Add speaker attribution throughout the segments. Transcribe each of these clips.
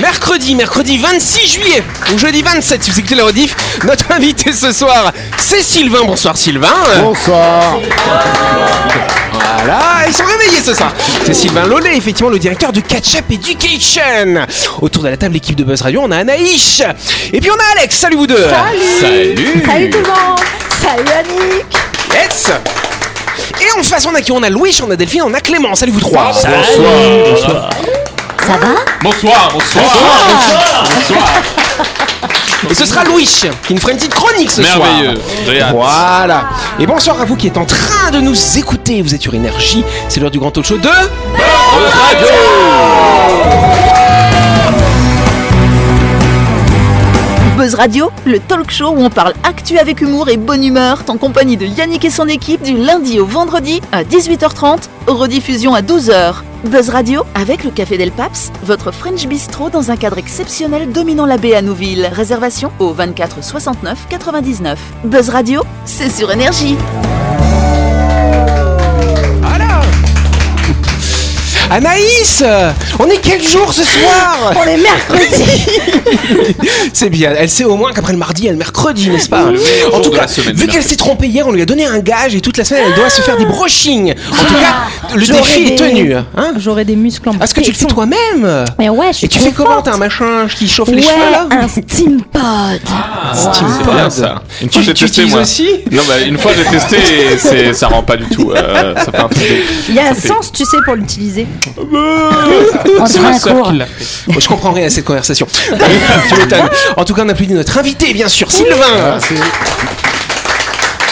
Speaker 1: Mercredi, mercredi 26 juillet, ou jeudi 27 si vous écoutez la rediff, notre invité ce soir, c'est Sylvain. Bonsoir Sylvain.
Speaker 2: Bonsoir.
Speaker 1: Voilà, ils sont réveillés ce soir. C'est Sylvain Lollet, effectivement le directeur de Catch Up Education. Autour de la table, l'équipe de Buzz Radio, on a Anaïs. Et puis on a Alex. Salut vous deux.
Speaker 3: Salut Salut tout le monde Salut Annick
Speaker 1: Yes. Et en face, on a qui? On a Louis, on a Delphine, on a Clément. Salut vous trois.
Speaker 2: Bonsoir.
Speaker 3: Ça va
Speaker 4: Bonsoir, bonsoir. Bonsoir.
Speaker 1: Et ce sera Louis qui nous fera une petite chronique ce soir.
Speaker 4: Merveilleux. J'ai hâte.
Speaker 1: Voilà. Et bonsoir à vous qui êtes en train de nous écouter. Vous êtes sur Énergie. C'est l'heure du grand talk show de.
Speaker 3: Buzz Radio, le talk show où on parle actu avec humour et bonne humeur, en compagnie de Yannick et son équipe du lundi au vendredi à 18h30, rediffusion à 12h. Buzz Radio avec le Café Del Paps, votre French Bistro dans un cadre exceptionnel dominant la baie à Nouville. Réservation au 24 69 99. Buzz Radio, c'est sur énergie.
Speaker 1: Voilà. Anaïs On est quel jour ce soir
Speaker 3: On est mercredi
Speaker 1: C'est bien, elle sait au moins qu'après le mardi, il y a le mercredi, n'est-ce pas En tout cas, vu
Speaker 4: le
Speaker 1: qu'elle s'est trompée hier, on lui a donné un gage et toute la semaine, elle doit se faire des brushings. En tout cas, le défi est tenu. Hein
Speaker 5: J'aurais des muscles en
Speaker 1: Est-ce que tu le fais toi-même
Speaker 5: Mais ouais, je suis
Speaker 1: Et tu fais comment. T'as un machin qui chauffe les cheveux là
Speaker 5: un steam pod.
Speaker 1: Steam
Speaker 4: C'est
Speaker 1: pod.
Speaker 4: bien ça. Une fois
Speaker 1: Tu,
Speaker 4: j'ai testé moi.
Speaker 1: aussi
Speaker 4: Non bah une fois j'ai testé et c'est ça rend pas du tout. euh, ça fait un truc. de-
Speaker 5: Il y a un
Speaker 4: fait-
Speaker 5: sens, tu sais, pour l'utiliser.
Speaker 4: C'est ma
Speaker 5: cours.
Speaker 4: qui l'a fait.
Speaker 1: Moi, Je comprends rien à cette conversation. tu m'étonnes. En tout cas, on applaudit notre invité, bien sûr, Sylvain.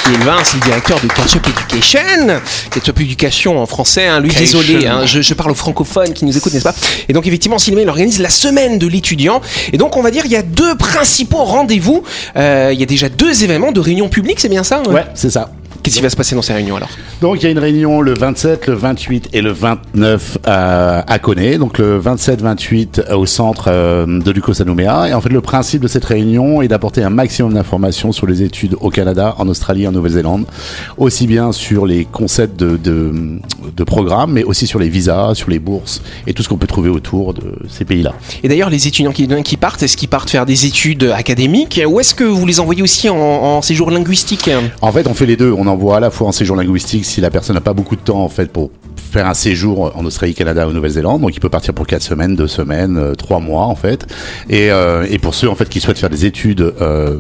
Speaker 1: Sylvain, c'est le directeur de Catch Up Education. Catch Up Education en français, hein. lui, désolé, hein, je, je parle aux francophones qui nous écoutent, n'est-ce pas? Et donc, effectivement, Sylvain, il organise la semaine de l'étudiant. Et donc, on va dire, il y a deux principaux rendez-vous. Euh, il y a déjà deux événements de réunion publique, c'est bien ça hein?
Speaker 2: Ouais, c'est ça.
Speaker 1: Qu'est-ce qui va se passer dans ces réunions alors
Speaker 2: Donc il y a une réunion le 27, le 28 et le 29 à, à Coné. Donc le 27-28 au centre euh, de Lucos à Nouméa. Et en fait le principe de cette réunion est d'apporter un maximum d'informations sur les études au Canada, en Australie, en Nouvelle-Zélande. Aussi bien sur les concepts de, de, de programmes, mais aussi sur les visas, sur les bourses et tout ce qu'on peut trouver autour de ces pays-là.
Speaker 1: Et d'ailleurs, les étudiants qui, qui partent, est-ce qu'ils partent faire des études académiques ou est-ce que vous les envoyez aussi en, en séjour linguistique?
Speaker 2: En fait, on fait les deux. On envoie à la fois en séjour linguistique si la personne n'a pas beaucoup de temps en fait pour faire un séjour en Australie, Canada ou Nouvelle-Zélande. Donc, il peut partir pour quatre semaines, deux semaines, euh, trois mois en fait. Et, euh, et pour ceux en fait qui souhaitent faire des études euh,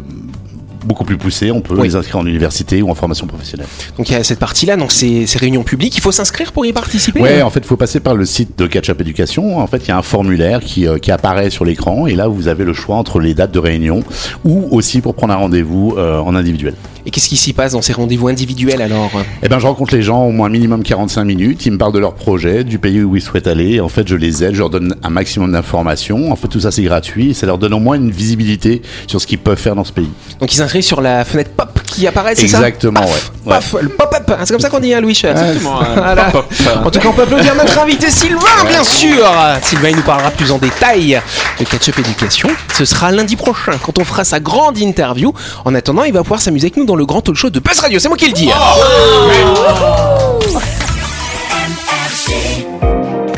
Speaker 2: beaucoup plus poussées, on peut
Speaker 1: Oui.
Speaker 2: les inscrire en université ou en formation professionnelle.
Speaker 1: Donc il y a cette partie-là, donc ces, ces réunions publiques, il faut s'inscrire pour y participer
Speaker 2: Ouais, en fait, il faut passer par le site de Catch Up Education. En fait, il y a un formulaire qui, euh, qui apparaît sur l'écran et là, vous avez le choix entre les dates de réunion ou aussi pour prendre un rendez-vous euh, en individuel.
Speaker 1: Et qu'est-ce qui s'y passe dans ces rendez-vous individuels alors
Speaker 2: Eh ben, je rencontre les gens au moins minimum 45 minutes. Ils me parlent de leur projet, du pays où ils souhaitent aller. Et en fait, je les aide, je leur donne un maximum d'informations. En fait, tout ça, c'est gratuit. Et ça leur donne au moins une visibilité sur ce qu'ils peuvent faire dans ce pays.
Speaker 1: Donc ils s'inscrivent sur la fenêtre pop qui c'est ça
Speaker 2: Exactement,
Speaker 1: Paf,
Speaker 2: ouais.
Speaker 1: Paf, le pop-up, c'est comme ça qu'on dit, hein, Louis
Speaker 4: Exactement, un
Speaker 1: Voilà.
Speaker 4: pop-up.
Speaker 1: En tout cas, on peut applaudir notre invité Sylvain, bien sûr. Sylvain, il nous parlera plus en détail de Catch-up Éducation. Ce sera lundi prochain quand on fera sa grande interview. En attendant, il va pouvoir s'amuser avec nous dans le grand talk show de Buzz Radio. C'est moi qui le dis.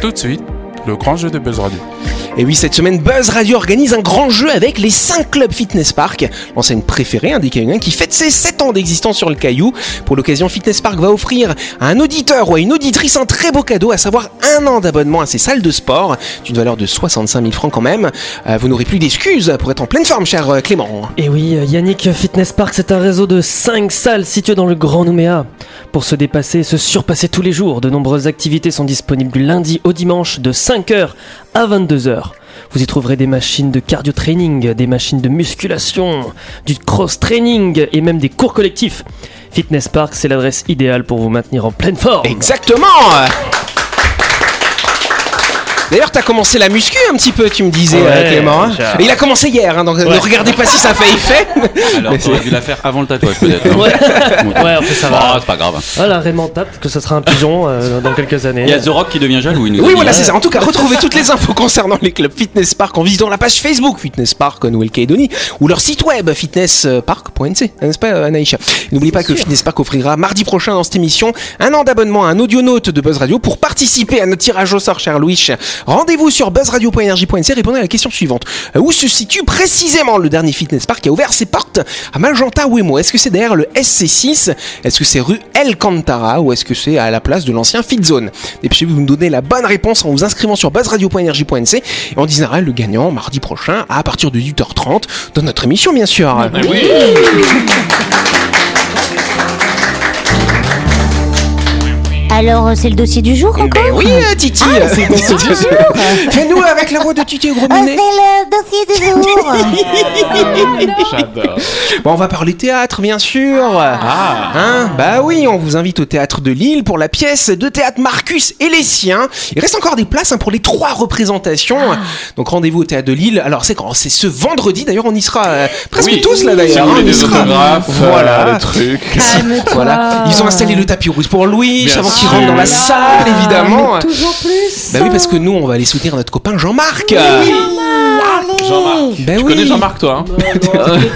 Speaker 6: Tout de suite, le grand jeu de Buzz Radio.
Speaker 1: Et oui, cette semaine, Buzz Radio organise un grand jeu avec les 5 clubs Fitness Park, l'enseigne préférée hein, des qui fête ses 7 ans d'existence sur le Caillou. Pour l'occasion, Fitness Park va offrir à un auditeur ou à une auditrice un très beau cadeau, à savoir un an d'abonnement à ses salles de sport, d'une valeur de 65 000 francs quand même. Euh, vous n'aurez plus d'excuses pour être en pleine forme, cher euh, Clément.
Speaker 7: Et oui, euh, Yannick Fitness Park, c'est un réseau de 5 salles situées dans le Grand Nouméa. Pour se dépasser et se surpasser tous les jours, de nombreuses activités sont disponibles du lundi au dimanche de 5h à 22h. Vous y trouverez des machines de cardio training, des machines de musculation, du cross training et même des cours collectifs. Fitness Park, c'est l'adresse idéale pour vous maintenir en pleine forme.
Speaker 1: Exactement D'ailleurs, t'as commencé la muscu un petit peu, tu me disais,
Speaker 7: Ouais,
Speaker 1: euh, Clément. hein. Et il a commencé hier, hein, donc ne regardez pas si ça fait effet.
Speaker 4: Alors
Speaker 1: Mais
Speaker 4: t'aurais dû la faire avant le tatouage peut-être. non
Speaker 7: Ouais, ouais en fait, ça
Speaker 4: Bon,
Speaker 7: va.
Speaker 4: c'est pas grave.
Speaker 7: Voilà, Raymond tape que ce sera un pigeon euh, dans quelques années.
Speaker 4: Il y a The Rock qui devient jaloux. il nous a
Speaker 1: Oui,
Speaker 4: dit.
Speaker 1: voilà, c'est ça. En tout cas, retrouvez toutes les infos concernant les clubs Fitness Park en visitant la page Facebook Fitness Park Nouvelle-Calédonie ou leur site web fitnesspark.nc, n'est-ce pas, Anaïcha N'oubliez pas que Fitness Park offrira mardi prochain dans cette émission un an d'abonnement à un audionaute de Buzz Radio pour participer à notre tirage au sort, cher Louis, Rendez-vous sur buzzradio.energie.nc répondez à la question suivante. Euh, Où se situe précisément le dernier fitness park qui a ouvert ses portes à Magenta Wemo? Est-ce que c'est derrière le SC6 Est-ce que c'est rue El Cantara? Ou est-ce que c'est à la place de l'ancien Fit Zone? Dépêchez-vous de nous donner la bonne réponse en vous inscrivant sur buzzradio.energie.nc et on dînera le gagnant mardi prochain à partir de 8h30 dans notre émission bien sûr.
Speaker 8: Alors, euh, c'est le dossier du jour encore
Speaker 1: Ben oui, euh, Titi.
Speaker 8: Ah, c'est le dossier du jour.
Speaker 1: Fais-nous avec la voix de Titi gros
Speaker 8: Ah, c'est le dossier du jour
Speaker 4: J'adore.
Speaker 1: Bon, on va parler théâtre, bien sûr.
Speaker 4: Ah.
Speaker 1: Hein? Bah oui, on vous invite au théâtre de Lille pour la pièce de théâtre Marcus et les siens. Il reste encore des places hein, pour les trois représentations. Donc rendez-vous au théâtre de Lille. Alors c'est quand C'est ce vendredi. D'ailleurs, on y sera euh, presque
Speaker 4: Oui.
Speaker 1: tous là d'ailleurs. hein, on y sera. Voilà.
Speaker 4: euh, trucs.
Speaker 5: Calme-toi.
Speaker 1: Voilà, ils ont installé le tapis rouge pour Louis avant qu'il rentre dans la salle, évidemment.
Speaker 5: Mais toujours plus.
Speaker 1: Bah oui, parce que nous, on va aller soutenir notre copain Jean-Marc.
Speaker 4: Jean-Marc.
Speaker 1: Ben
Speaker 4: Tu
Speaker 1: oui.
Speaker 4: connais Jean-Marc, toi hein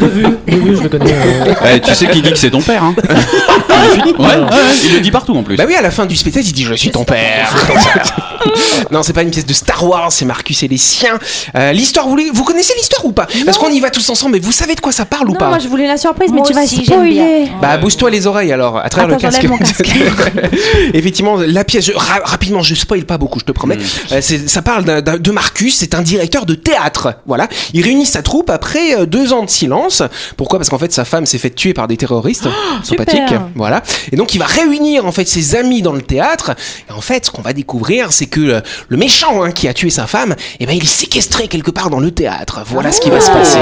Speaker 7: De vue, de vue, je le connais. euh.
Speaker 9: Eh, tu sais qu'il dit que c'est ton père, hein ouais, ouais, ouais, il le dit partout en plus.
Speaker 1: Bah oui, à la fin du spectacle, il dit Je suis ton père. non, c'est pas une pièce de Star Wars, c'est Marcus et les siens. Euh, l'histoire, vous, connaissez l'histoire ou pas? Parce qu'on y va tous ensemble, mais vous savez de quoi ça parle ou
Speaker 5: Non,
Speaker 1: pas?
Speaker 5: moi je voulais la surprise,
Speaker 8: Moi
Speaker 5: mais tu vas
Speaker 8: aussi, j'aime
Speaker 5: spoiler.
Speaker 1: Bah bouge-toi les oreilles alors, à travers
Speaker 5: Attends,
Speaker 1: le casque.
Speaker 5: j'enlève mon casque.
Speaker 1: Effectivement, la pièce, je- ra- rapidement, je spoil pas beaucoup, je te promets. Euh, c'est- ça parle d'un- d'un- de Marcus, c'est un directeur de théâtre. Voilà, il réunit sa troupe après euh, deux ans de silence. Pourquoi? Parce qu'en fait, sa femme s'est fait tuer par des terroristes sympathiques.
Speaker 5: super.
Speaker 1: Voilà, et donc il va réunir en fait ses amis dans le théâtre. Et en fait, ce qu'on va découvrir, c'est que euh, le méchant hein, qui a tué sa femme, eh ben il est séquestré quelque part dans le théâtre. Voilà ce qui va se passer.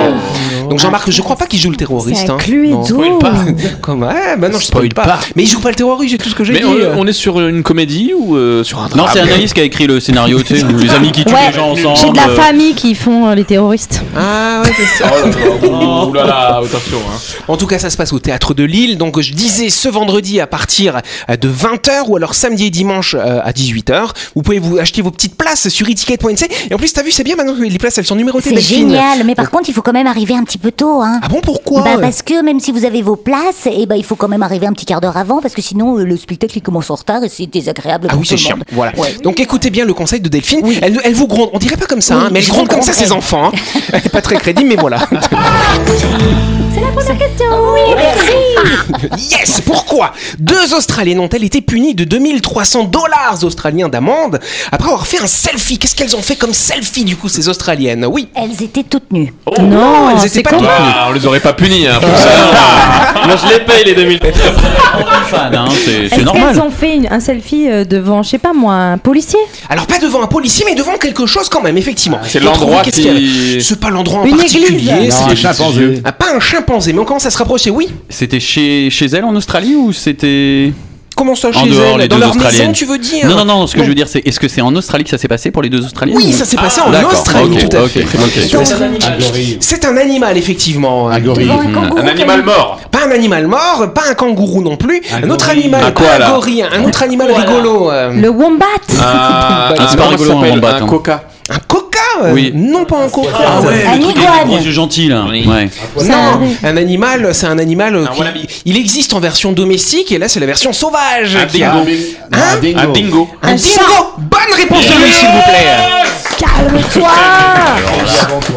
Speaker 1: Donc Jean-Marc, je crois pas qu'il joue le terroriste.
Speaker 5: C'est
Speaker 1: hein. Non.
Speaker 4: Spoil pas.
Speaker 1: Comme ouais, bah non, je
Speaker 4: Spoil
Speaker 1: spoil pas.
Speaker 4: pas.
Speaker 1: Mais il joue pas le terroriste, c'est tout ce que j'ai
Speaker 4: Mais
Speaker 1: dit.
Speaker 4: on, on est sur une comédie ou euh, sur un drame
Speaker 9: Non, c'est Anaïs qui a écrit le scénario, tu sais, les amis qui tuent
Speaker 5: Ouais,
Speaker 9: les gens ensemble.
Speaker 5: J'ai de la famille qui font euh, les terroristes.
Speaker 1: Ah ouais, c'est ça.
Speaker 4: Oh là là, ouh là là, attention. Hein.
Speaker 1: En tout cas, ça se passe au théâtre de Lille. Donc, je disais ce vendredi à partir de 20h ou alors samedi et dimanche euh, à 18h. Vous pouvez vous acheter vos petites places sur eticket.nc. Et en plus, t'as vu, c'est bien maintenant que les places elles sont numérotées.
Speaker 8: C'est génial, mais par contre, il faut quand même arriver un petit peu tôt, hein.
Speaker 1: Ah bon, pourquoi?
Speaker 8: Bah parce que même si vous avez vos places, et bah il faut quand même arriver un petit quart d'heure avant parce que sinon euh, le spectacle il commence en retard et c'est désagréable
Speaker 1: Ah
Speaker 8: pour
Speaker 1: oui, c'est chiant. Voilà.
Speaker 8: Ouais.
Speaker 1: Donc écoutez bien le conseil de Delphine.
Speaker 8: Oui.
Speaker 1: Elle, elle vous gronde. On dirait pas comme ça,
Speaker 8: Oui,
Speaker 1: hein, mais elle gronde comme ça ses enfants. hein. Elle est pas très crédible, mais voilà.
Speaker 8: Oui, merci.
Speaker 1: Yes Pourquoi Deux Australiennes ont-elles été punies de 2300 dollars australiens d'amende après avoir fait un selfie? Qu'est-ce qu'elles ont fait comme selfie du coup ces Australiennes? Oui.
Speaker 8: Elles étaient toutes nues.
Speaker 5: non,
Speaker 1: elles
Speaker 5: c'est
Speaker 1: étaient pas toutes nues.
Speaker 4: Ah, on les aurait pas punis hein, pour ça. Moi je les paye les 2000.
Speaker 9: fan, hein, c'est c'est normal.
Speaker 5: qu'elles ont fait une- un selfie euh, devant, je sais pas moi, un policier?
Speaker 1: Alors pas devant un policier, mais devant quelque chose quand même, effectivement.
Speaker 4: C'est
Speaker 1: Votre
Speaker 4: l'endroit qui-
Speaker 1: C'est pas l'endroit en
Speaker 5: Une
Speaker 1: particulier. c'est-
Speaker 2: Non, un chimpanzé.
Speaker 1: Ah, mais on commence à se rapprocher, oui.
Speaker 9: C'était chez, chez elle en Australie ou c'était.
Speaker 1: Comment ça
Speaker 9: En
Speaker 1: chez
Speaker 9: dehors,
Speaker 1: elles
Speaker 9: les
Speaker 1: Dans
Speaker 9: deux
Speaker 1: leur maison,
Speaker 9: Australiennes.
Speaker 1: tu veux dire
Speaker 9: Non, non, non, ce que je veux dire, c'est est-ce que c'est en Australie que ça s'est passé pour les deux Australiennes
Speaker 1: Oui,
Speaker 9: ou-
Speaker 1: ça s'est passé en Australie, tout à
Speaker 9: ok,
Speaker 1: fait.
Speaker 2: Un.
Speaker 1: C'est un animal, effectivement.
Speaker 2: Un gorille.
Speaker 8: Devant un kangourou
Speaker 4: Un animal mort.
Speaker 1: Pas un animal mort, pas un kangourou non plus, un,
Speaker 2: Un
Speaker 1: autre animal,
Speaker 4: Un
Speaker 1: pas un gorille, un autre animal rigolo. euh,
Speaker 5: Le wombat
Speaker 4: Ah,
Speaker 9: c'est pas
Speaker 4: comment
Speaker 9: rigolo,
Speaker 4: ça
Speaker 9: un
Speaker 4: s'appelle
Speaker 9: wombat,
Speaker 4: Un
Speaker 9: hein.
Speaker 4: coca.
Speaker 1: Un coca euh,
Speaker 4: Oui.
Speaker 1: Non, pas un coca.
Speaker 9: Ah ouais,
Speaker 8: Un
Speaker 9: avec les
Speaker 8: iguane.
Speaker 9: gros yeux gentils là.
Speaker 4: Oui.
Speaker 9: Ouais.
Speaker 1: Non, un animal, c'est un animal.
Speaker 4: Un
Speaker 1: qui-
Speaker 4: wallaby.
Speaker 1: il existe en version domestique et là c'est la version sauvage.
Speaker 4: Un
Speaker 1: qui a-
Speaker 4: dingo.
Speaker 2: Non, un dingo.
Speaker 4: Un dingo.
Speaker 1: Un dingo. Bonne réponse de lui, s'il vous plaît.
Speaker 5: Calme-toi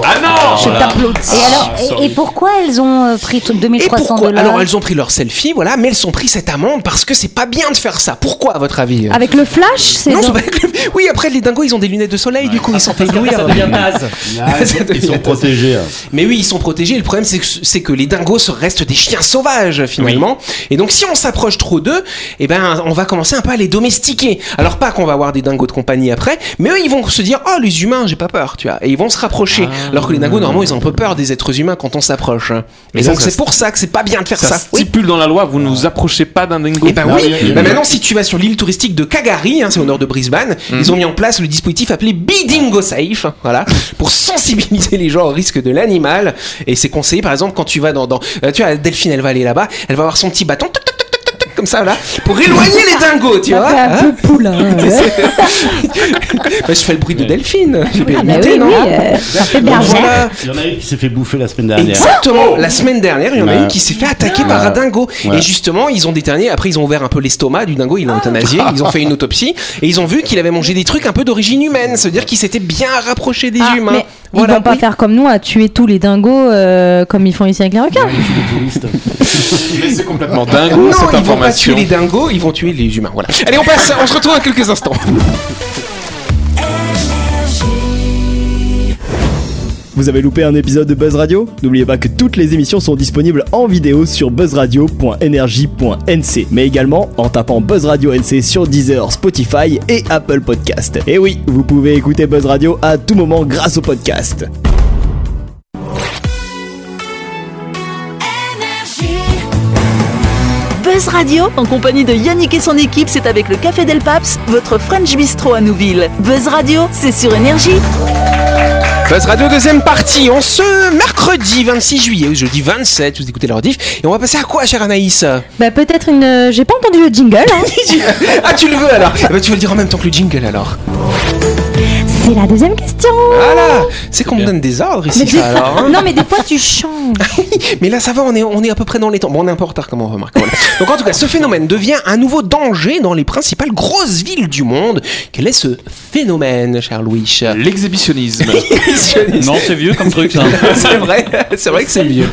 Speaker 4: Ah non
Speaker 5: Je t'applaudis.
Speaker 8: Et alors, et, et pourquoi elles ont euh, pris tout-
Speaker 1: Et
Speaker 8: 2300
Speaker 1: pourquoi
Speaker 8: dollars
Speaker 1: Alors elles ont pris leur selfie, voilà, mais elles ont pris cette amende parce que c'est pas bien de faire ça. Pourquoi, à votre avis
Speaker 5: Avec le flash, c'est
Speaker 1: Non, c'est pas- oui, après les dingos, ils ont des lunettes de soleil, du coup, ils s'en fait
Speaker 7: Oui,
Speaker 1: éblouir.
Speaker 7: ça devient naze.
Speaker 2: Ah, Ils sont protégés. hein.
Speaker 1: Mais oui, ils sont protégés. Le problème, c'est que, c'est que les dingos restent des chiens sauvages, finalement. Et donc, si on s'approche trop d'eux, eh ben, on va commencer un peu à les domestiquer. Alors, pas qu'on va avoir des dingos de compagnie après, mais eux, ils vont se dire, oh, les humains, j'ai pas peur, tu vois. Et ils vont se rapprocher. Alors que les dingos, normalement, ils ont un peu peur des êtres humains quand on s'approche. hein. Et
Speaker 2: ça,
Speaker 1: donc, c'est pour ça que c'est pas bien de faire ça.
Speaker 4: Ça stipule dans la loi, vous ne vous approchez pas d'un dingo.
Speaker 1: Et ben
Speaker 2: Non,
Speaker 1: oui,
Speaker 2: il y a- il y a-
Speaker 1: Bah maintenant si tu vas sur l'île touristique de Kagari, hein, c'est au nord de Brisbane, ils ont mis en place le dispositif appelé Be Dingo Safe, voilà, pour sensibiliser les gens au risque de l'animal. Et c'est conseillé par exemple quand tu vas dans, dans euh, tu vois Delphine, elle va aller là-bas, elle va avoir son petit bâton. toc, toc, comme ça là, pour éloigner les dingos, tu
Speaker 5: Ça
Speaker 1: vois.
Speaker 5: fait un
Speaker 1: hein.
Speaker 5: peu poulain.
Speaker 1: Bah, je fais le bruit de Delphine. J'ai bien
Speaker 5: Ah
Speaker 1: imité,
Speaker 5: oui,
Speaker 1: non
Speaker 5: oui, euh, ça fait
Speaker 1: Donc
Speaker 5: bergère.
Speaker 1: voilà.
Speaker 2: Il y en a une qui s'est fait bouffer la semaine dernière.
Speaker 1: Exactement. La semaine dernière, il y en a une qui s'est fait attaquer par un dingo.
Speaker 2: Ouais.
Speaker 1: Et justement, ils ont déterminé. Après, ils ont ouvert un peu l'estomac du dingo. Ils l'ont euthanasié. Ils ont fait une autopsie et ils ont vu qu'il avait mangé des trucs un peu d'origine humaine. C'est-à-dire qu'il s'était bien rapproché des
Speaker 5: Ah,
Speaker 1: humains.
Speaker 5: mais
Speaker 1: Voilà.
Speaker 5: Ils vont pas
Speaker 1: Oui.
Speaker 5: faire comme nous à tuer tous les dingos euh, comme ils font ici avec les requins.
Speaker 4: Mais c'est complètement dingue
Speaker 1: Non,
Speaker 4: cette
Speaker 1: ils vont pas
Speaker 4: information.
Speaker 1: Tuer les dingos, ils vont tuer les humains. Voilà. Allez, on passe. On se retrouve dans quelques instants.
Speaker 10: Vous avez loupé un épisode de Buzz Radio? N'oubliez pas que toutes les émissions sont disponibles en vidéo sur buzzradio.energie.nc, mais également en tapant Buzz Radio NC sur Deezer, Spotify et Apple Podcast. Et oui, vous pouvez écouter Buzz Radio à tout moment grâce au podcast.
Speaker 3: Buzz Radio, en compagnie de Yannick et son équipe, c'est avec le Café Del Paps, votre French Bistro à Nouville. Buzz Radio, c'est sur Énergie.
Speaker 1: Buzz Radio deuxième partie. On se mercredi 26 juillet ou jeudi 27. Vous écoutez leur diff. Et on va passer à quoi, chère Anaïs
Speaker 5: Bah peut-être une. euh, J'ai pas entendu le jingle. Hein.
Speaker 1: Ah, tu le veux alors Eh ben, Tu vas le dire en même temps que le jingle alors.
Speaker 5: C'est la deuxième question.
Speaker 1: Voilà C'est qu'on me donne des ordres ici,
Speaker 5: Mais des
Speaker 1: ça
Speaker 5: fois-
Speaker 1: alors. hein.
Speaker 5: non mais des fois tu changes.
Speaker 1: Mais là, ça va, on est, on est à peu près dans les temps. Bon, on est un peu en retard, comme on remarque. Voilà. Donc, en tout cas, ce phénomène devient un nouveau danger dans les principales grosses villes du monde. Quel est ce phénomène, cher Louis?
Speaker 4: L'exhibitionnisme.
Speaker 9: Non, c'est vieux comme truc, ça.
Speaker 1: c'est vrai, c'est vrai que c'est mieux.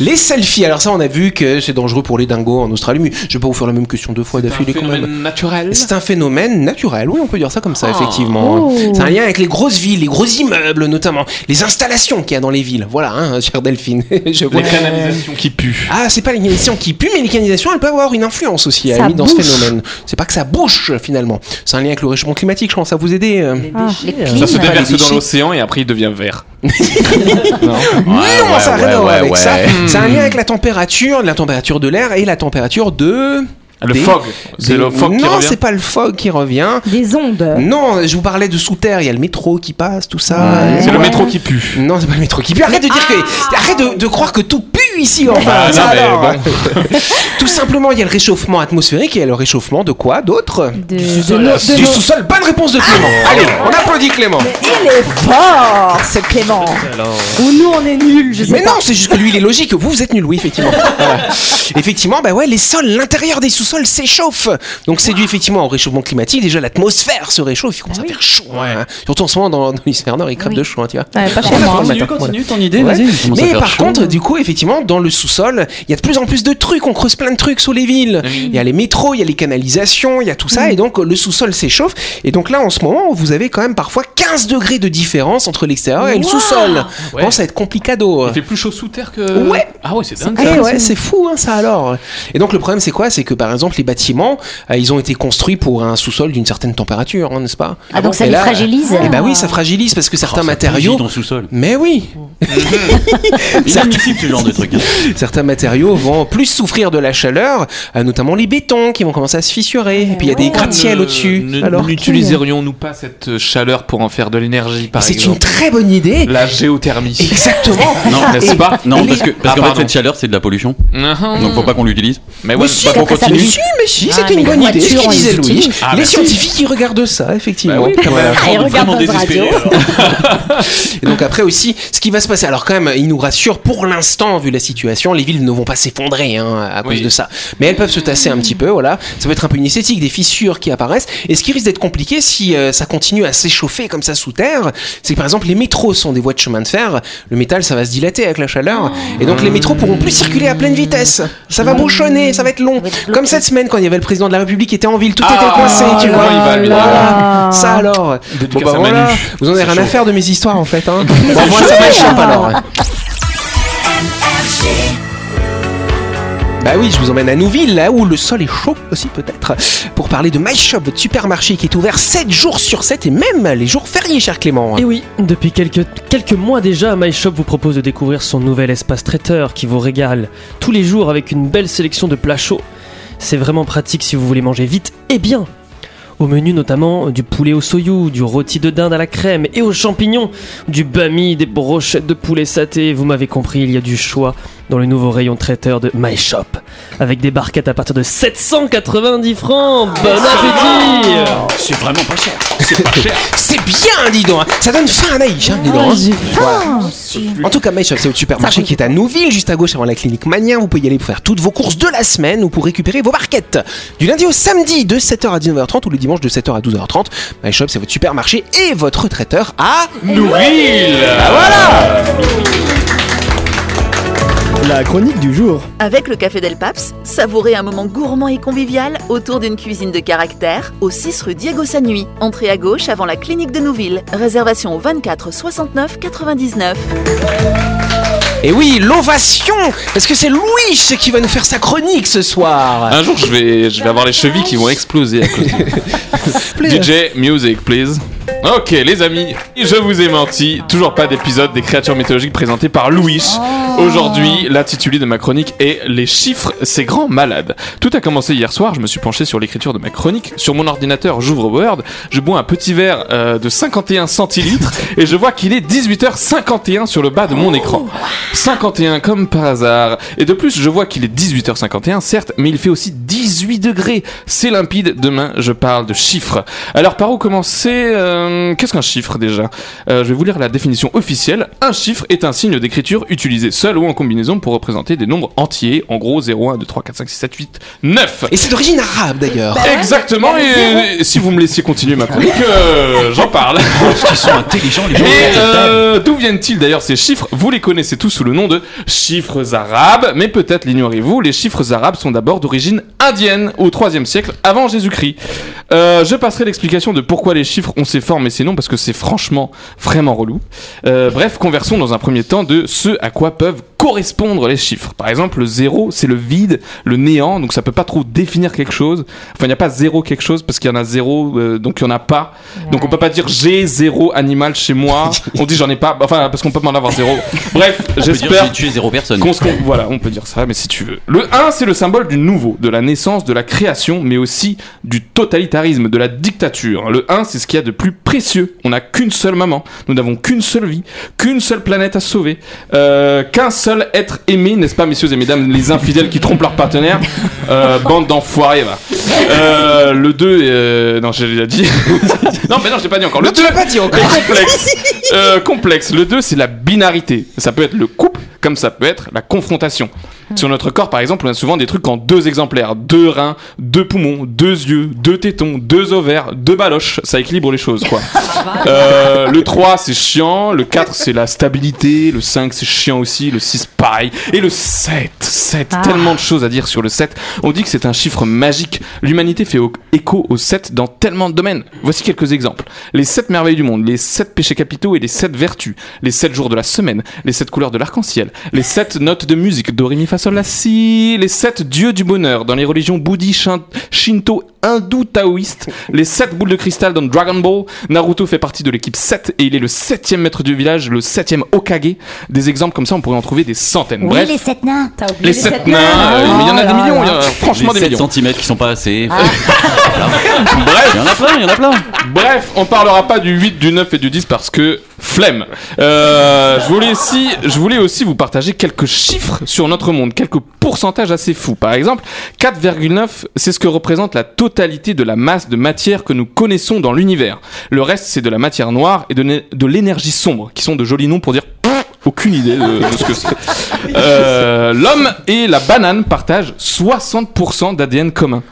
Speaker 1: Les selfies, alors ça, on a vu que c'est dangereux pour les dingos en Australie, mais je vais pas vous faire la même question deux fois d'affilée quand même.
Speaker 4: Phénomène naturel?
Speaker 1: C'est un phénomène naturel, oui, on peut dire ça comme ça,
Speaker 4: Ah.
Speaker 1: effectivement.
Speaker 5: Oh.
Speaker 1: C'est un lien avec les grosses villes, les gros immeubles notamment, les installations qu'il y a dans les villes. Voilà, hein, chère Delphine. je vois.
Speaker 4: Les canalisations qui puent.
Speaker 1: Ah, c'est pas les canalisations qui puent, mais les canalisations, elles peuvent avoir une influence aussi, à la
Speaker 5: Ça
Speaker 1: limite, dans ce phénomène. C'est pas que ça bouche, finalement. C'est un lien avec le réchauffement climatique, je pense, ça vous aider. euh.
Speaker 5: Ah.
Speaker 4: Ça se
Speaker 1: les
Speaker 4: déverse dans l'océan et après il devient vert. non
Speaker 1: non, ça n'a rien à voir
Speaker 4: ouais,
Speaker 1: avec
Speaker 4: ouais.
Speaker 1: ça.
Speaker 4: Hmm.
Speaker 1: C'est un lien avec la température, la température de l'air et la température de.
Speaker 4: Le
Speaker 1: des-
Speaker 4: fog. C'est le fog qui
Speaker 1: Non, c'est pas le fog qui revient.
Speaker 5: Des ondes.
Speaker 1: Non, je vous parlais de sous terre. Il y a le métro qui passe, tout ça.
Speaker 5: Ouais.
Speaker 4: C'est le métro qui pue.
Speaker 1: Non, c'est pas le métro qui pue. Arrête de dire que. Arrête de, de croire que tout pue ici, enfin.
Speaker 4: Ah,
Speaker 1: ça
Speaker 4: non, mais
Speaker 1: alors.
Speaker 4: bon.
Speaker 1: Tout simplement, il y a le réchauffement atmosphérique et il y a le réchauffement de quoi D'autre?
Speaker 5: De, de
Speaker 1: Du sous-sol. Bonne réponse de Clément. Allez, on applaudit Clément.
Speaker 5: Il est fort, ce Clément. Ou nous on est nuls, je sais
Speaker 1: Mais
Speaker 5: pas.
Speaker 1: non, c'est juste que lui il est logique. Vous, vous êtes nul, oui, effectivement. Voilà. Effectivement, bah ouais, les sols, l'intérieur des sous-sols s'échauffe. Donc c'est dû effectivement au réchauffement climatique. Déjà, l'atmosphère se réchauffe. Il commence à faire chaud. hein. Surtout en ce moment dans, dans l'hémisphère nord, il crève
Speaker 5: Oui.
Speaker 1: de chaud, hein, tu vois.
Speaker 5: Ouais, pas chez moi.
Speaker 9: Continue, continue ton idée,
Speaker 1: Ouais.
Speaker 9: vas-y.
Speaker 1: Mais par
Speaker 9: chaud.
Speaker 1: contre, du coup, effectivement, dans le sous-sol, il y a de plus en plus de trucs. On creuse plein de trucs sous les villes. Il y a les métros, il y a les canalisations, il y a tout ça. Et donc, le sous-sol s'échauffe. Et donc là, en ce moment, vous avez quand même parfois 15 degrés de différence entre l'extérieur et le sous-sol.
Speaker 4: Ouais.
Speaker 1: Bon, ça va être complicado.
Speaker 4: Il fait plus chaud sous terre que.
Speaker 1: Ouais.
Speaker 4: Ah ouais, c'est dingue.
Speaker 1: Eh
Speaker 4: ça.
Speaker 1: ouais, c'est fou hein, ça alors. Et donc le problème c'est quoi? C'est que par exemple les bâtiments, euh, ils ont été construits pour un sous-sol d'une certaine température, hein, n'est-ce pas?
Speaker 8: Ah, donc ça
Speaker 1: Et
Speaker 8: les
Speaker 1: là,
Speaker 8: fragilise
Speaker 1: Eh bah oui, ça fragilise parce que certains
Speaker 9: Oh, ça
Speaker 1: matériaux.
Speaker 9: bousille ton sous-sol.
Speaker 1: Mais oui,
Speaker 9: Inadmissible ce genre de truc. hein.
Speaker 1: certains matériaux vont plus souffrir de la chaleur, euh, notamment les bétons qui vont commencer à se fissurer. Et puis il y a des gratte-ciel
Speaker 4: Ne-
Speaker 1: au-dessus.
Speaker 4: ne-
Speaker 1: Alors,
Speaker 4: N'utiliserions-nous pas cette chaleur pour en faire de l'énergie, par
Speaker 1: c'est une
Speaker 4: exemple
Speaker 1: très bonne idée.
Speaker 4: La géothermie.
Speaker 1: Exactement.
Speaker 9: Non,
Speaker 4: N'est-ce pas
Speaker 9: Non, parce que parce
Speaker 4: Ah,
Speaker 9: qu'en fait
Speaker 4: pardon.
Speaker 9: cette chaleur c'est de la pollution,
Speaker 4: Mhm.
Speaker 9: donc faut pas qu'on l'utilise.
Speaker 4: Mais
Speaker 1: Mais
Speaker 4: ouais,
Speaker 1: si,
Speaker 4: pas qu'on
Speaker 8: après, ça
Speaker 4: continue.
Speaker 1: Mais si, mais si,
Speaker 8: Ah, mais
Speaker 1: une
Speaker 8: les
Speaker 1: bonne idée. Ce
Speaker 8: voitures,
Speaker 1: qu'il
Speaker 8: on les
Speaker 1: disait Louis.
Speaker 8: utilise.
Speaker 4: Ah,
Speaker 1: les
Speaker 4: bah,
Speaker 1: scientifiques, ils regardent ça, effectivement. Euh,
Speaker 5: Ah. Radio.
Speaker 1: Et donc après aussi, ce qui va se passer, alors quand même, ils nous rassurent pour l'instant, vu la situation, les villes ne vont pas s'effondrer hein, à cause de ça. Mais elles peuvent se tasser un petit peu, voilà. Ça peut être un peu une esthétique, des fissures qui apparaissent. Et ce qui risque d'être compliqué si euh, ça continue à s'échauffer comme ça sous terre, c'est que par exemple les métros sont des voies de chemin de fer. Le métal, ça va se dilater avec la chaleur. Et donc les métros pourront plus circuler à pleine vitesse. Ça va bouchonner, ça va être long. Comme cette semaine quand il y avait le président de la République qui était en ville, tout
Speaker 4: Ah,
Speaker 1: était coincé, tu vois.
Speaker 4: il va,
Speaker 1: Voilà. Ça alors. Bon, bah, voilà. Vous en avez rien à faire de mes histoires en fait. Hein. Bon, moi ça alors. Bah oui, je vous emmène à Nouville, là où le sol est chaud aussi peut-être, pour parler de MyShop, votre supermarché qui est ouvert 7 jours sur 7 et même les jours fériés, cher Clément.
Speaker 7: Et oui, depuis quelques, quelques mois déjà, MyShop vous propose de découvrir son nouvel espace traiteur qui vous régale tous les jours avec une belle sélection de plats chauds. C'est vraiment pratique si vous voulez manger vite et bien. Au menu notamment du poulet au soyou, du rôti de dinde à la crème et aux champignons, du bami, des brochettes de poulet saté, vous m'avez compris, il y a du choix dans le nouveau rayon traiteur de My Shop. Avec des barquettes à partir de 790 francs. Bon appétit
Speaker 9: C'est vraiment pas cher. C'est pas cher.
Speaker 1: C'est bien, dis donc. hein. Ça donne faim à Naïch, hein, dis donc. hein.
Speaker 5: j'ai faim.
Speaker 1: En tout cas, My Shop, c'est votre supermarché qui est à Nouville, juste à gauche avant la clinique Mania. Vous pouvez y aller pour faire toutes vos courses de la semaine ou pour récupérer vos barquettes. Du lundi au samedi, de 7h à 19h30 ou le dimanche de 7h à 12h30. My Shop, c'est votre supermarché et votre traiteur à
Speaker 4: Nouville
Speaker 10: La chronique du jour.
Speaker 3: Avec le Café Del Paps, savourez un moment gourmand et convivial autour d'une cuisine de caractère au 6 rue Diego Sanui. Entrée à gauche avant la clinique de Nouville. Réservation au 24 69 99.
Speaker 1: Et oui, l'ovation Est-ce que c'est Louis qui va nous faire sa chronique ce soir
Speaker 4: Un jour, je vais, je vais avoir les chevilles qui vont exploser à cause de DJ, music, please. Ok, les amis, je vous ai menti. Toujours pas d'épisode des créatures mythologiques présentées par Louis. Aujourd'hui, l'intitulé de ma chronique est Les chiffres, c'est grand malade. Tout a commencé hier soir. Je me suis penché sur l'écriture de ma chronique. Sur mon ordinateur, j'ouvre Word, je bois un petit verre euh, de 51 centilitres et je vois qu'il est 18h51 sur le bas de mon écran. 51 comme par hasard. Et de plus, je vois qu'il est 18h51, certes, mais il fait aussi 18 degrés. C'est limpide. Demain, je parle de chiffres. Alors, par où commencer Euh, Qu'est-ce qu'un chiffre déjà Euh, Je vais vous lire la définition officielle. Un chiffre est un signe d'écriture utilisé seul ou en combinaison pour représenter des nombres entiers. En gros, 0, 1, 2, 3, 4, 5, 6, 7, 8, 9.
Speaker 1: Et c'est d'origine arabe d'ailleurs.
Speaker 4: Exactement, et, et si vous me laissiez continuer ma chronique, euh, j'en parle.
Speaker 9: Parce qu'ils sont intelligents, les gens.
Speaker 4: Et euh, d'où viennent-ils d'ailleurs ces chiffres? Vous les connaissez tous sous le nom de chiffres arabes, mais peut-être l'ignorez-vous, les chiffres arabes sont d'abord d'origine indienne au 3 siècle avant Jésus-Christ. Euh, je passerai l'explication de pourquoi les chiffres ont ces formes et ces noms parce que c'est franchement vraiment relou. Euh, bref, conversons dans un premier temps de ce à quoi peuvent correspondre les chiffres. Par exemple, le zéro, c'est le vide, le néant, donc ça peut pas trop définir quelque chose. Enfin, il n'y a pas zéro quelque chose parce qu'il y en a zéro, euh, donc il y en a pas. Donc on peut pas dire j'ai zéro animal chez moi. on dit j'en ai pas, enfin parce qu'on peut m'en avoir zéro. Bref, j'espère
Speaker 9: j'ai tué zéro personne.
Speaker 4: qu'on se con- voilà, on peut dire ça, mais si tu veux. Le 1, c'est le symbole du nouveau, de la naissance, de la création, mais aussi du totalitarisme, de la dictature. Le 1, c'est ce qu'il y a de plus précieux. On n'a qu'une seule maman, nous n'avons qu'une seule vie, qu'une seule planète à sauver, euh, qu'un seul être aimé, n'est-ce pas, messieurs et mesdames, les infidèles qui trompent leur partenaire Euh, Bande d'enfoirés, va. Euh, le 2, euh, non, j'ai déjà dit. non, mais non, je l'ai pas dit encore. Le
Speaker 1: Non, tu
Speaker 4: 2,
Speaker 1: l'as pas dit encore.
Speaker 4: complexe. Complexe. Le 2, c'est la binarité. Ça peut être le couple, comme ça peut être la confrontation. Sur notre corps, par exemple, on a souvent des trucs en deux exemplaires. Deux reins, deux poumons, deux yeux, deux tétons, deux ovaires, deux baloches. Ça équilibre les choses, quoi. Euh, le 3, c'est chiant. Le 4, c'est la stabilité. Le 5, c'est chiant aussi. Le 6, pareil. Et le 7, 7, tellement de choses à dire sur le 7. On dit que c'est un chiffre magique. L'humanité fait écho au 7 dans tellement de domaines. Voici quelques exemples. Les 7 merveilles du monde, les 7 péchés capitaux et les 7 vertus, les 7 jours de la semaine, les 7 couleurs de l'arc-en-ciel, les 7 notes de musique, do, ré, mi, fa, sol, la, si, les 7 dieux du bonheur dans les religions bouddhiques, shin- shinto, hindou, taoïste, les 7 boules de cristal dans Dragon Ball, Naruto fait partie de l'équipe 7 et il est le 7 maître du village, le 7 Okage. Des exemples comme ça, on pourrait en trouver des centaines.
Speaker 8: Oui,
Speaker 4: Bref,
Speaker 8: les sept nains.
Speaker 5: T'as oublié
Speaker 4: les 7 nains, euh, il y en a des millions, il y en a franchement
Speaker 9: les
Speaker 4: des
Speaker 9: 7
Speaker 4: millions.
Speaker 9: cm qui sont pas assez.
Speaker 8: Ah.
Speaker 4: Bref,
Speaker 9: Il y en a plein, il y en a plein.
Speaker 4: Bref, on parlera pas du 8, du 9 et du 10 parce que flemme. Euh, je voulais aussi, je voulais aussi vous partager quelques chiffres sur notre monde, quelques pourcentages assez fous. Par exemple, 4,9, c'est ce que représente la totalité de la masse de matière que nous connaissons dans l'univers. Le reste, c'est de la matière noire et de, l'énergie sombre, qui sont de jolis noms pour dire aucune idée de, de ce que c'est. Euh, L'homme et la banane partagent 60% d'ADN commun.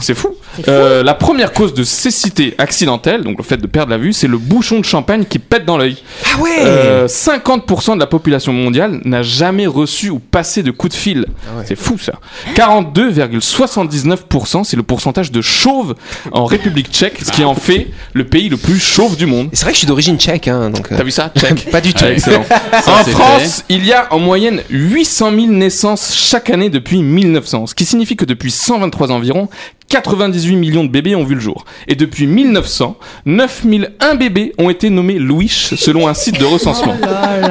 Speaker 4: C'est fou. Euh, la première cause de cécité accidentelle, donc le fait de perdre la vue, c'est le bouchon de champagne qui pète dans l'œil.
Speaker 1: Ah ouais
Speaker 4: Euh, 50% de la population mondiale n'a jamais reçu ou passé de coup de fil. C'est fou ça. 42,79%, c'est le pourcentage de chauves en République tchèque, ce qui en fait le pays le plus chauve du monde.
Speaker 1: C'est vrai que je suis d'origine tchèque, hein, donc. euh,
Speaker 4: T'as vu ça Tchèque
Speaker 1: Pas du tout.
Speaker 4: Ah, excellent. en France, il y a en moyenne 800 000 naissances chaque année depuis 1900, ce qui signifie que depuis 123 ans environ, 98 millions de bébés ont vu le jour. Et depuis 1900, 9001 bébés ont été nommés Louis selon un site de recensement.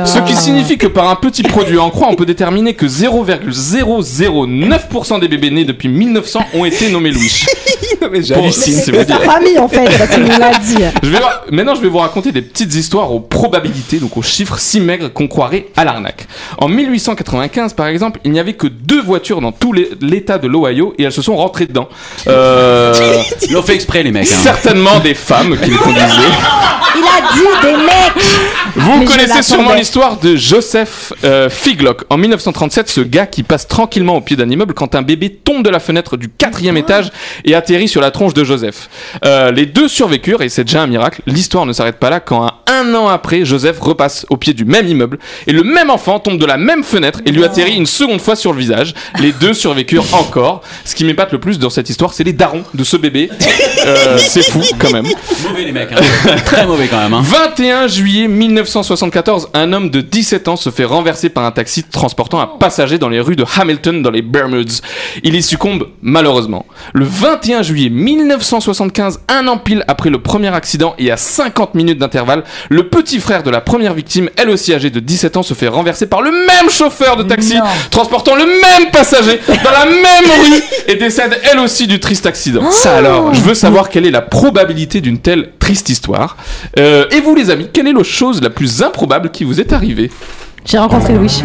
Speaker 4: Ce qui signifie que par un petit produit en croix, on peut déterminer que 0,009% des bébés nés depuis 1900 ont été nommés Louis.
Speaker 1: mais j'hallucine, c'est
Speaker 5: sa famille en fait, parce qu'il nous l'a dit.
Speaker 4: Je vais voir- Maintenant, je vais vous raconter des petites histoires aux probabilités, donc aux chiffres si maigres qu'on croirait à l'arnaque. En 1895, par exemple, il n'y avait que deux voitures dans tout l'é- l'État de l'Ohio et elles se sont rentrées dedans. Euh,
Speaker 9: Ils l'ont fait exprès, les mecs. hein.
Speaker 4: certainement des femmes qui les conduisaient.
Speaker 5: Il a dit des mecs
Speaker 4: Vous
Speaker 5: Mais je
Speaker 4: connaissez
Speaker 5: l'attendais.
Speaker 4: sûrement l'histoire de Joseph euh, Figlock. En 1937, ce gars qui passe tranquillement au pied d'un immeuble quand un bébé tombe de la fenêtre du quatrième étage et atterrit sur la tronche de Joseph. Euh, les deux survécurent et c'est déjà un miracle. L'histoire ne s'arrête pas là quand un, un an après, Joseph repasse au pied du même immeuble et le même enfant tombe de la même fenêtre et lui atterrit une seconde fois sur le visage. Les deux survécurent encore. Ce qui m'épate le plus dans cette histoire, c'est les darons de ce bébé. Euh, c'est fou quand même.
Speaker 9: Mauvais, les mecs. hein. Très mauvais quand même. hein.
Speaker 4: 21 juillet 1974, un homme de 17 ans se fait renverser par un taxi transportant un passager dans les rues de Hamilton dans les Bermudes. Il y succombe malheureusement. Le 21 juillet 1975, un an pile après le premier accident et à 50 minutes d'intervalle, le petit frère de la première victime, elle aussi âgée de 17 ans, se fait renverser par le même chauffeur de taxi
Speaker 8: Non.
Speaker 4: transportant le même passager dans la même rue et décède elle aussi du triste accident.
Speaker 1: Ça alors.
Speaker 4: Je veux savoir quelle est la probabilité d'une telle triste histoire. Euh, et vous, les amis, quelle est la chose la plus improbable qui vous est arrivée?
Speaker 5: J'ai rencontré Louis.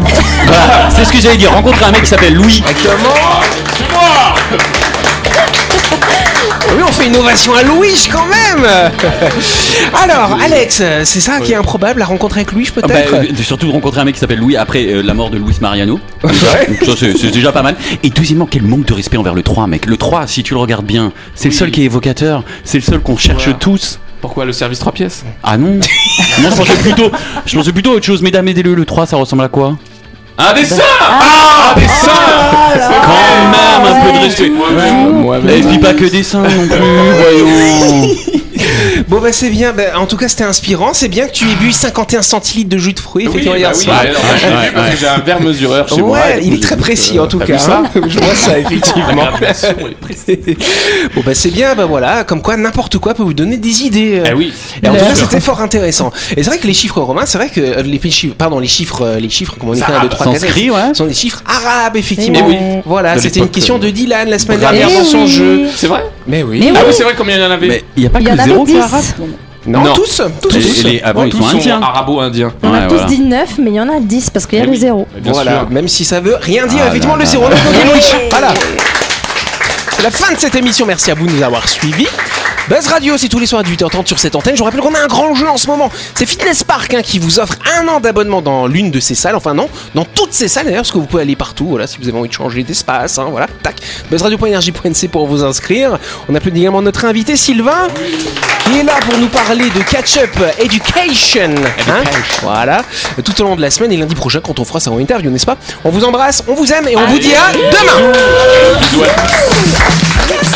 Speaker 9: Voilà, c'est ce que j'allais dire. Rencontrer un mec qui s'appelle Louis.
Speaker 1: Oui, on fait une ovation à Louis quand même Alors, Alex, c'est ça qui est improbable, la rencontre avec Louis
Speaker 9: Ah bah,
Speaker 1: peut-être
Speaker 9: euh, surtout de rencontrer un mec qui s'appelle Louis après euh, la mort de Luis Mariano.
Speaker 1: Ouais.
Speaker 9: Donc ça, c'est déjà pas mal. Et deuxièmement, quel manque de respect envers le 3, mec. Le 3, si tu le regardes bien, c'est le seul qui est évocateur. C'est le seul qu'on cherche
Speaker 4: Voilà.
Speaker 9: tous.
Speaker 4: Pourquoi le service 3 pièces?
Speaker 9: Ah non Non, je pensais plutôt, je pensais plutôt à autre chose. Mesdames, aidez-le. Le 3, ça ressemble à quoi?
Speaker 4: Un dessin Ah, un dessin
Speaker 9: Quand même, un peu de respect. Et puis pas que des seins non plus, voyons.
Speaker 1: Bon bah c'est bien, Bah, en tout cas c'était inspirant, c'est bien que tu aies bu 51 centilitres de jus de fruits,
Speaker 4: Oui,
Speaker 1: effectivement
Speaker 4: bah
Speaker 1: hier
Speaker 4: oui,
Speaker 1: soir.
Speaker 4: ouais, alors, moi, j'ai un verre mesureur chez moi.
Speaker 1: Ouais, il est très précis en tout cas. hein. Je vois ça effectivement.
Speaker 4: Est précise.
Speaker 1: bon bah c'est bien, bah voilà, comme quoi n'importe quoi peut vous donner des idées.
Speaker 4: Eh oui.
Speaker 1: Et en tout cas, c'était fort intéressant. Et c'est vrai que les chiffres romains, c'est vrai que euh, les chiffres, pardon, les chiffres, euh, les chiffres, comment on dit, 1, 2, 3, 4,
Speaker 9: Sanskrit, ouais.
Speaker 1: sont des chiffres arabes, effectivement.
Speaker 4: Eh oui.
Speaker 1: Voilà, c'était une question
Speaker 4: euh,
Speaker 1: de Dylan la semaine dernière dans
Speaker 5: Eh
Speaker 1: son
Speaker 5: oui.
Speaker 1: jeu.
Speaker 4: C'est vrai
Speaker 1: Mais oui.
Speaker 5: Mais
Speaker 4: Ah
Speaker 5: oui.
Speaker 4: oui, c'est vrai combien il y en avait
Speaker 9: Mais il n'y a pas que qui est
Speaker 5: 10.
Speaker 9: arabe
Speaker 1: Non,
Speaker 4: Non.
Speaker 1: tous, tous, tous.
Speaker 9: les- avant, ils
Speaker 4: Tous
Speaker 9: sont
Speaker 4: sont
Speaker 9: indiens.
Speaker 4: arabo-indiens.
Speaker 5: On a
Speaker 9: Ouais,
Speaker 5: tous
Speaker 9: voilà.
Speaker 5: dit 9, mais il y en a 10 parce qu'il y a
Speaker 4: Eh
Speaker 5: le
Speaker 4: oui.
Speaker 5: 0.
Speaker 4: Bien
Speaker 1: voilà,
Speaker 4: sûr.
Speaker 1: même si ça veut rien dire,
Speaker 9: Ah
Speaker 1: effectivement,
Speaker 9: là
Speaker 1: le
Speaker 9: là
Speaker 1: zéro
Speaker 9: là.
Speaker 1: de Louis. Voilà. C'est la fin de cette émission, merci à vous de nous avoir suivis. Buzz Radio, c'est tous les soirs à 18h30 sur cette antenne. Je vous rappelle qu'on a un grand jeu en ce moment. C'est Fitness Park hein, qui vous offre un an d'abonnement dans l'une de ces salles. Enfin non, dans toutes ces salles d'ailleurs, parce que vous pouvez aller partout. Voilà, si vous avez envie de changer d'espace, hein, voilà. Tac. Buzzradio.energie.nc pour vous inscrire. On applaudit également notre invité Sylvain, qui est là pour nous parler de Catch-up Education. hein. voilà. Tout au long de la semaine et lundi prochain quand on fera sa interview, n'est-ce pas? On vous embrasse, on vous aime et on vous dit à demain.
Speaker 4: Bisous à tous.